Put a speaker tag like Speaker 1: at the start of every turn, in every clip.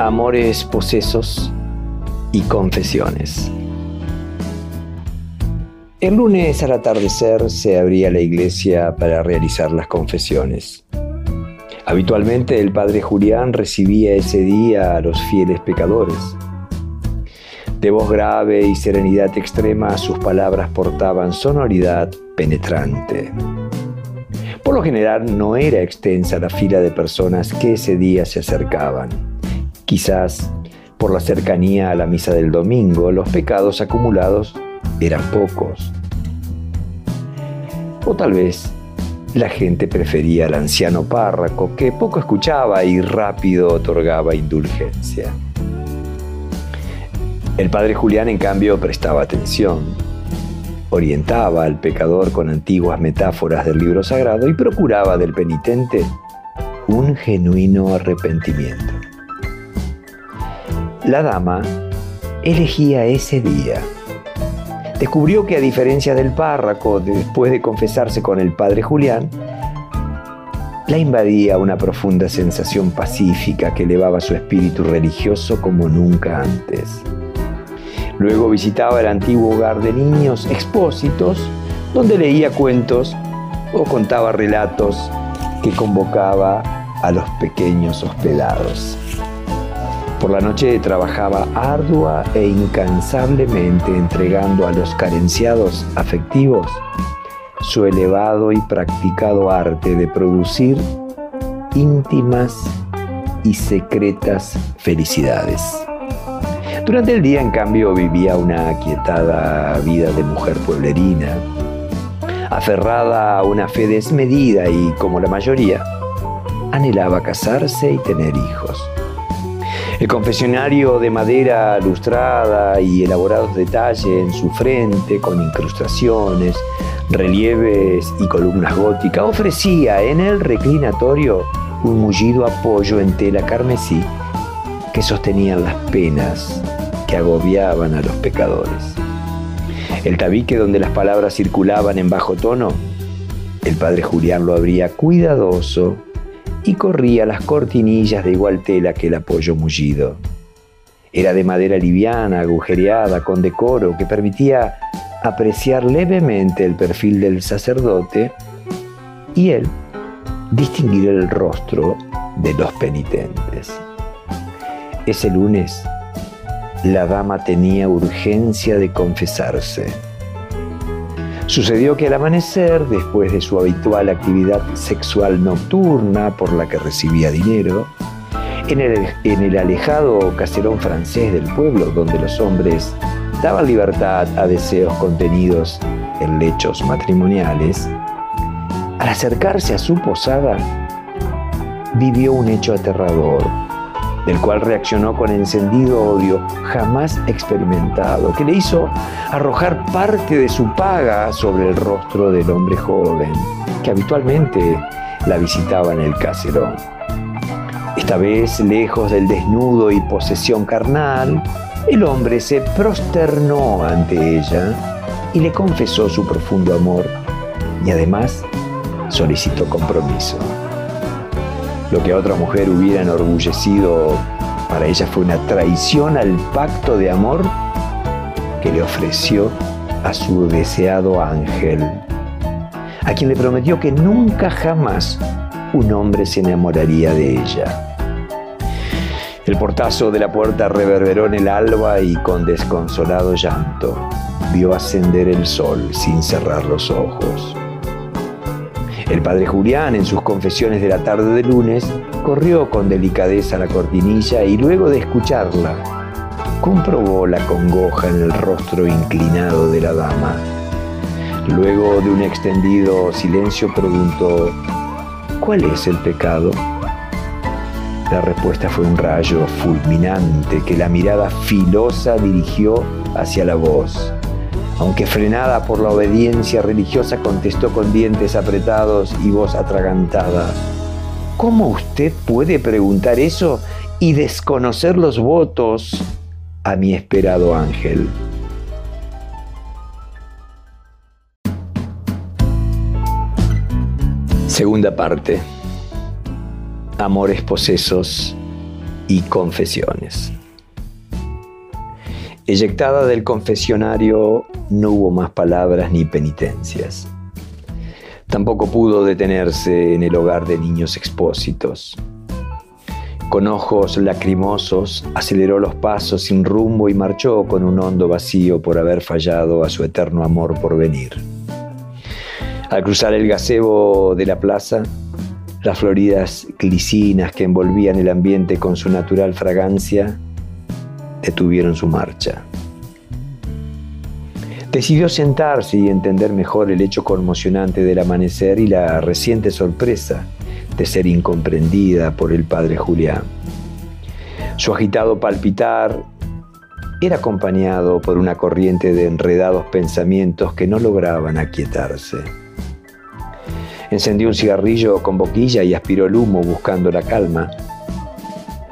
Speaker 1: Amores posesos y confesiones. El lunes al atardecer se abría la iglesia para realizar las confesiones. Habitualmente el padre Julián recibía ese día a los fieles pecadores. De voz grave y serenidad extrema sus palabras portaban sonoridad penetrante. Por lo general no era extensa la fila de personas que ese día se acercaban. Quizás por la cercanía a la misa del domingo, los pecados acumulados eran pocos. O tal vez la gente prefería al anciano párroco que poco escuchaba y rápido otorgaba indulgencia. El padre Julián, en cambio, prestaba atención, orientaba al pecador con antiguas metáforas del libro sagrado y procuraba del penitente un genuino arrepentimiento. La dama elegía ese día. Descubrió que a diferencia del párroco, después de confesarse con el padre Julián, la invadía una profunda sensación pacífica que elevaba su espíritu religioso como nunca antes. Luego visitaba el antiguo hogar de niños expósitos, donde leía cuentos o contaba relatos que convocaba a los pequeños hospedados. Por la noche trabajaba ardua e incansablemente entregando a los carenciados afectivos su elevado y practicado arte de producir íntimas y secretas felicidades. Durante el día, en cambio, vivía una aquietada vida de mujer pueblerina, aferrada a una fe desmedida y, como la mayoría, anhelaba casarse y tener hijos. El confesionario de madera lustrada y elaborados detalles en su frente con incrustaciones, relieves y columnas góticas ofrecía en el reclinatorio un mullido apoyo en tela carmesí que sostenían las penas que agobiaban a los pecadores. El tabique donde las palabras circulaban en bajo tono, el padre Julián lo abría cuidadoso y corría las cortinillas de igual tela que el apoyo mullido. Era de madera liviana, agujereada, con decoro, que permitía apreciar levemente el perfil del sacerdote y él distinguir el rostro de los penitentes. Ese lunes, la dama tenía urgencia de confesarse. Sucedió que al amanecer, después de su habitual actividad sexual nocturna por la que recibía dinero, en el, alejado caserón francés del pueblo, donde los hombres daban libertad a deseos contenidos en lechos matrimoniales, al acercarse a su posada, vivió un hecho aterrador del cual reaccionó con encendido odio jamás experimentado, que le hizo arrojar parte de su paga sobre el rostro del hombre joven, que habitualmente la visitaba en el caserón. Esta vez, lejos del desnudo y posesión carnal, el hombre se prosternó ante ella y le confesó su profundo amor y además solicitó compromiso. Lo que a otra mujer hubiera enorgullecido, para ella fue una traición al pacto de amor que le ofreció a su deseado ángel, a quien le prometió que nunca jamás un hombre se enamoraría de ella. El portazo de la puerta reverberó en el alba y con desconsolado llanto vio ascender el sol sin cerrar los ojos. El padre Julián, en sus confesiones de la tarde de lunes, corrió con delicadeza la cortinilla y luego de escucharla, comprobó la congoja en el rostro inclinado de la dama. Luego de un extendido silencio preguntó, ¿cuál es el pecado? La respuesta fue un rayo fulminante que la mirada filosa dirigió hacia la voz aunque frenada por la obediencia religiosa, contestó con dientes apretados y voz atragantada. ¿Cómo usted puede preguntar eso y desconocer los votos a mi esperado ángel? Segunda parte. Amores posesos y confesiones. Eyectada del confesionario, no hubo más palabras ni penitencias. Tampoco pudo detenerse en el hogar de niños expósitos. Con ojos lacrimosos, aceleró los pasos sin rumbo y marchó con un hondo vacío por haber fallado a su eterno amor por venir. Al cruzar el gazebo de la plaza, las floridas glicinas que envolvían el ambiente con su natural fragancia detuvieron su marcha. Decidió sentarse y entender mejor el hecho conmocionante del amanecer y la reciente sorpresa de ser incomprendida por el padre Julián. Su agitado palpitar era acompañado por una corriente de enredados pensamientos que no lograban aquietarse. Encendió un cigarrillo con boquilla y aspiró el humo buscando la calma.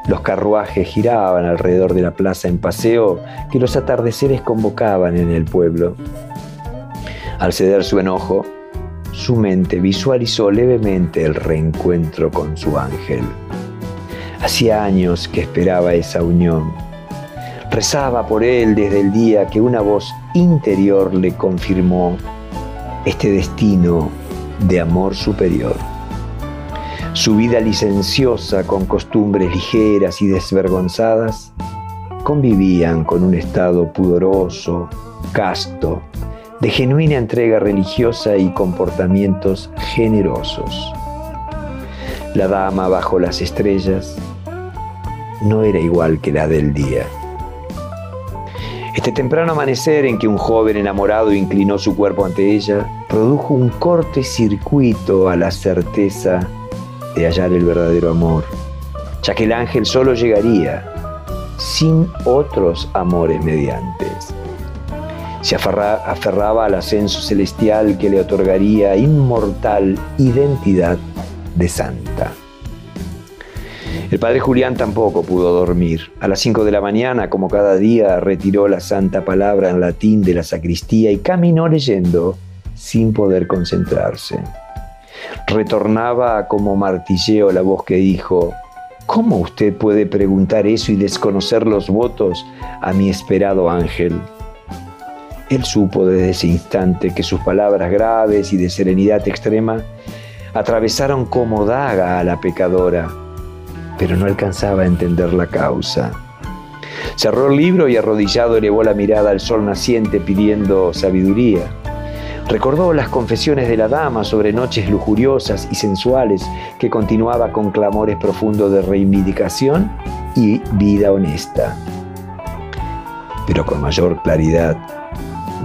Speaker 1: Los carruajes giraban alrededor de la plaza en paseo que los atardeceres convocaban en el pueblo. Al ceder su enojo, su mente visualizó levemente el reencuentro con su ángel. Hacía años que esperaba esa unión. Rezaba por él desde el día que una voz interior le confirmó este destino de amor superior. Su vida licenciosa con costumbres ligeras y desvergonzadas convivían con un estado pudoroso, casto, de genuina entrega religiosa y comportamientos generosos. La dama bajo las estrellas no era igual que la del día. Este temprano amanecer en que un joven enamorado inclinó su cuerpo ante ella, produjo un corte circuito a la certeza de hallar el verdadero amor, ya que el ángel solo llegaría sin otros amores mediantes. Se aferraba al ascenso celestial que le otorgaría inmortal identidad de santa. El padre Julián tampoco pudo dormir. A las 5 de la mañana, como cada día, retiró la santa palabra en latín de la sacristía y caminó leyendo sin poder concentrarse. Retornaba como martilleo la voz que dijo, ¿cómo usted puede preguntar eso y desconocer los votos a mi esperado ángel? Él supo desde ese instante que sus palabras graves y de serenidad extrema atravesaron como daga a la pecadora, pero no alcanzaba a entender la causa. Cerró el libro y arrodillado elevó la mirada al sol naciente pidiendo sabiduría. Recordó las confesiones de la dama sobre noches lujuriosas y sensuales que continuaba con clamores profundos de reivindicación y vida honesta. Pero con mayor claridad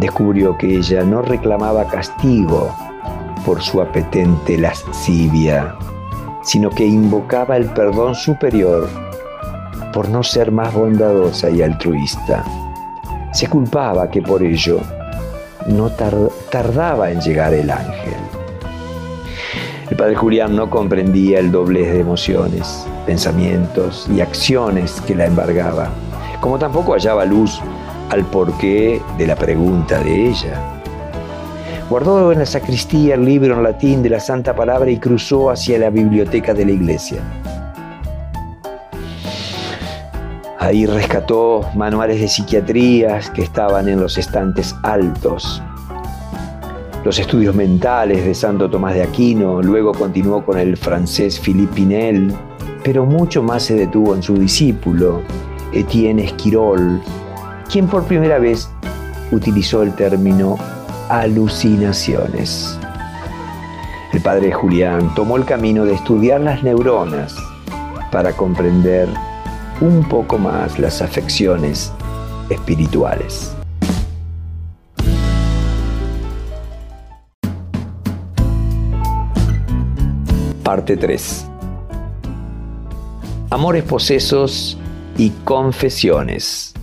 Speaker 1: descubrió que ella no reclamaba castigo por su apetente lascivia, sino que invocaba el perdón superior por no ser más bondadosa y altruista. Se culpaba que por ello no tardaba en llegar el ángel. El padre Julián no comprendía el doblez de emociones, pensamientos y acciones que la embargaba, como tampoco hallaba luz al porqué de la pregunta de ella. Guardó en la sacristía el libro en latín de la Santa Palabra y cruzó hacia la biblioteca de la iglesia. Ahí rescató manuales de psiquiatría que estaban en los estantes altos, los estudios mentales de Santo Tomás de Aquino, luego continuó con el francés Philippe Pinel, pero mucho más se detuvo en su discípulo, Etienne Esquirol, quien por primera vez utilizó el término alucinaciones. El padre Julián tomó el camino de estudiar las neuronas para comprender un poco más las afecciones espirituales. Parte 3. Amores posesos y confesiones.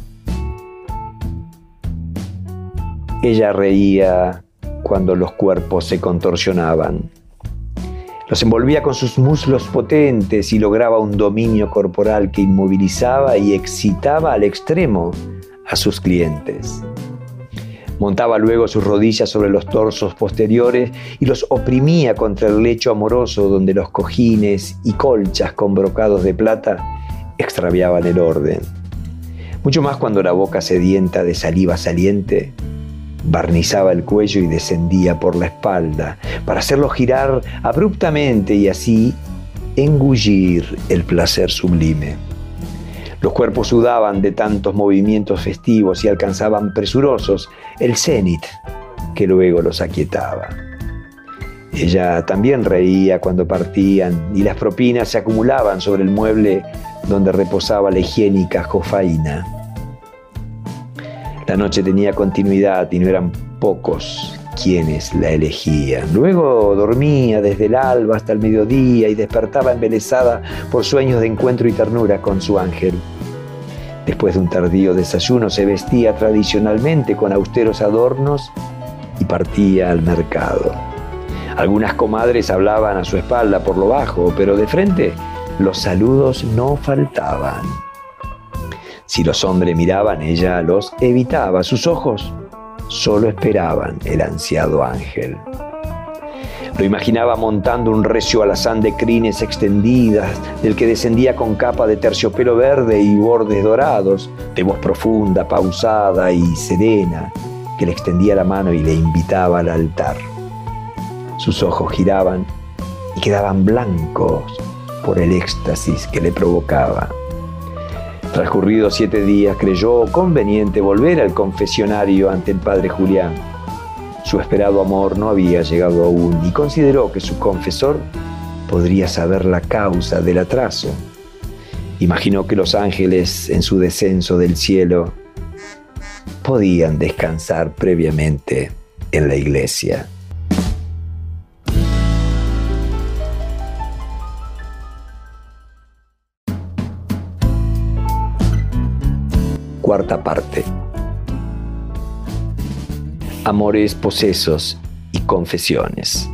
Speaker 1: Ella reía cuando los cuerpos se contorsionaban. Los envolvía con sus muslos potentes y lograba un dominio corporal que inmovilizaba y excitaba al extremo a sus clientes. Montaba luego sus rodillas sobre los torsos posteriores y los oprimía contra el lecho amoroso donde los cojines y colchas con brocados de plata extraviaban el orden. Mucho más cuando la boca sedienta de saliva saliente barnizaba el cuello y descendía por la espalda para hacerlo girar abruptamente y así engullir el placer sublime. Los cuerpos sudaban de tantos movimientos festivos y alcanzaban presurosos el cenit que luego los aquietaba. Ella también reía cuando partían y las propinas se acumulaban sobre el mueble donde reposaba la higiénica jofaina. La noche tenía continuidad y no eran pocos quienes la elegían. Luego dormía desde el alba hasta el mediodía y despertaba embelesada por sueños de encuentro y ternura con su ángel. Después de un tardío desayuno se vestía tradicionalmente con austeros adornos y partía al mercado. Algunas comadres hablaban a su espalda por lo bajo, pero de frente los saludos no faltaban. Si los hombres miraban, ella los evitaba. Sus ojos solo esperaban el ansiado ángel. Lo imaginaba montando un recio alazán de crines extendidas, del que descendía con capa de terciopelo verde y bordes dorados, de voz profunda, pausada y serena, que le extendía la mano y le invitaba al altar. Sus ojos giraban y quedaban blancos por el éxtasis que le provocaba. Transcurridos siete días creyó conveniente volver al confesionario ante el padre Julián. Su esperado amor no había llegado aún y consideró que su confesor podría saber la causa del atraso. Imaginó que los ángeles en su descenso del cielo podían descansar previamente en la iglesia. Cuarta parte. Amores posesos y confesiones.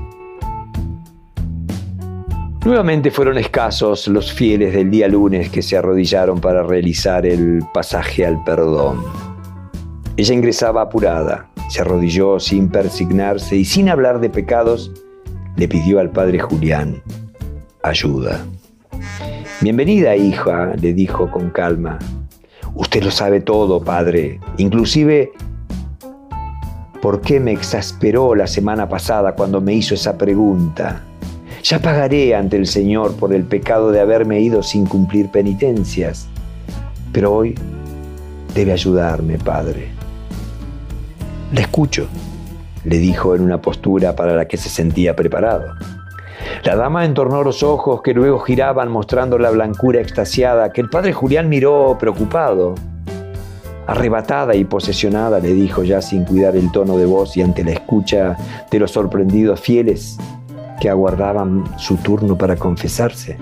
Speaker 1: Nuevamente fueron escasos los fieles del día lunes que se arrodillaron para realizar el pasaje al perdón. Ella ingresaba apurada, se arrodilló sin persignarse y sin hablar de pecados, le pidió al padre Julián ayuda. Bienvenida, hija, le dijo con calma. Usted lo sabe todo, padre. Inclusive, ¿por qué me exasperó la semana pasada cuando me hizo esa pregunta? Ya pagaré ante el Señor por el pecado de haberme ido sin cumplir penitencias. Pero hoy debe ayudarme, padre. Le escucho, le dijo en una postura para la que se sentía preparado. La dama entornó los ojos que luego giraban mostrando la blancura extasiada que el padre Julián miró preocupado. Arrebatada y posesionada, le dijo ya sin cuidar el tono de voz y ante la escucha de los sorprendidos fieles que aguardaban su turno para confesarse.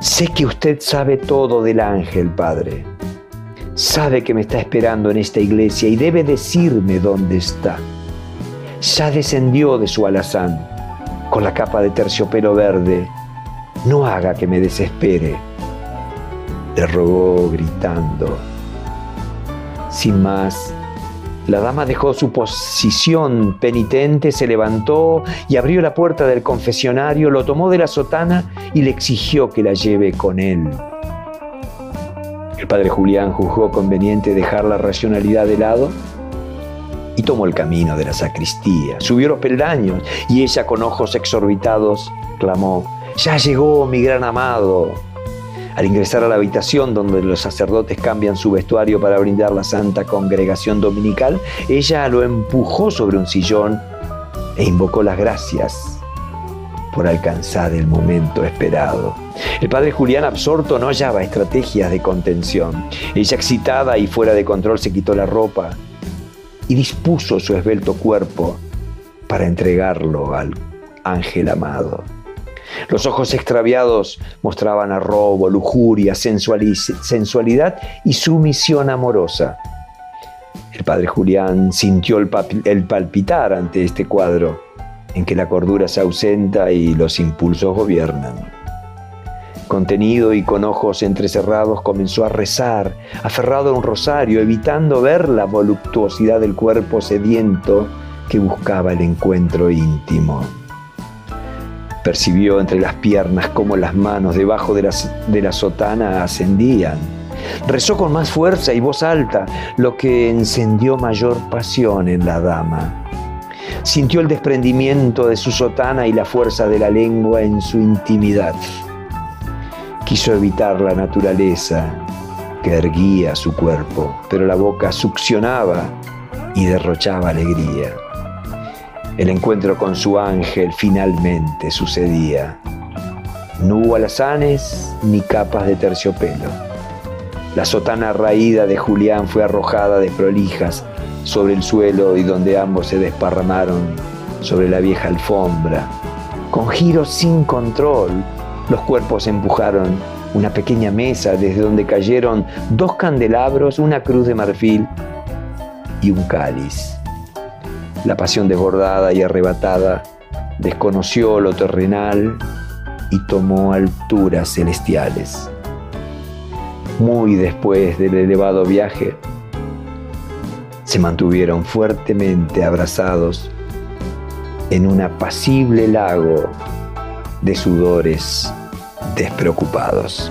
Speaker 1: Sé que usted sabe todo del ángel, Padre. Sabe que me está esperando en esta iglesia y debe decirme dónde está. Ya descendió de su alazán con la capa de terciopelo verde. No haga que me desespere, le rogó gritando. Sin más, la dama dejó su posición penitente, se levantó y abrió la puerta del confesionario, lo tomó de la sotana y le exigió que la lleve con él. El padre Julián juzgó conveniente dejar la racionalidad de lado y tomó el camino de la sacristía. Subió los peldaños y ella con ojos exorbitados clamó, ya llegó mi gran amado. Al ingresar a la habitación donde los sacerdotes cambian su vestuario para brindar la santa congregación dominical, ella lo empujó sobre un sillón e invocó las gracias por alcanzar el momento esperado. El padre Julián absorto no hallaba estrategias de contención. Ella excitada y fuera de control se quitó la ropa y dispuso su esbelto cuerpo para entregarlo al ángel amado. Los ojos extraviados mostraban arrobo, lujuria, sensualidad y sumisión amorosa. El padre Julián sintió el, el palpitar ante este cuadro en que la cordura se ausenta y los impulsos gobiernan. Contenido y con ojos entrecerrados comenzó a rezar, aferrado a un rosario, evitando ver la voluptuosidad del cuerpo sediento que buscaba el encuentro íntimo. Percibió entre las piernas cómo las manos debajo de la, de la sotana ascendían. Rezó con más fuerza y voz alta, lo que encendió mayor pasión en la dama. Sintió el desprendimiento de su sotana y la fuerza de la lengua en su intimidad. Quiso evitar la naturaleza que erguía su cuerpo, pero la boca succionaba y derrochaba alegría. El encuentro con su ángel finalmente sucedía. No hubo alazanes ni capas de terciopelo. La sotana raída de Julián fue arrojada de prolijas sobre el suelo y donde ambos se desparramaron sobre la vieja alfombra. Con giros sin control, los cuerpos empujaron una pequeña mesa desde donde cayeron dos candelabros, una cruz de marfil y un cáliz. La pasión desbordada y arrebatada desconoció lo terrenal y tomó alturas celestiales. Muy después del elevado viaje, se mantuvieron fuertemente abrazados en un apacible lago de sudores despreocupados.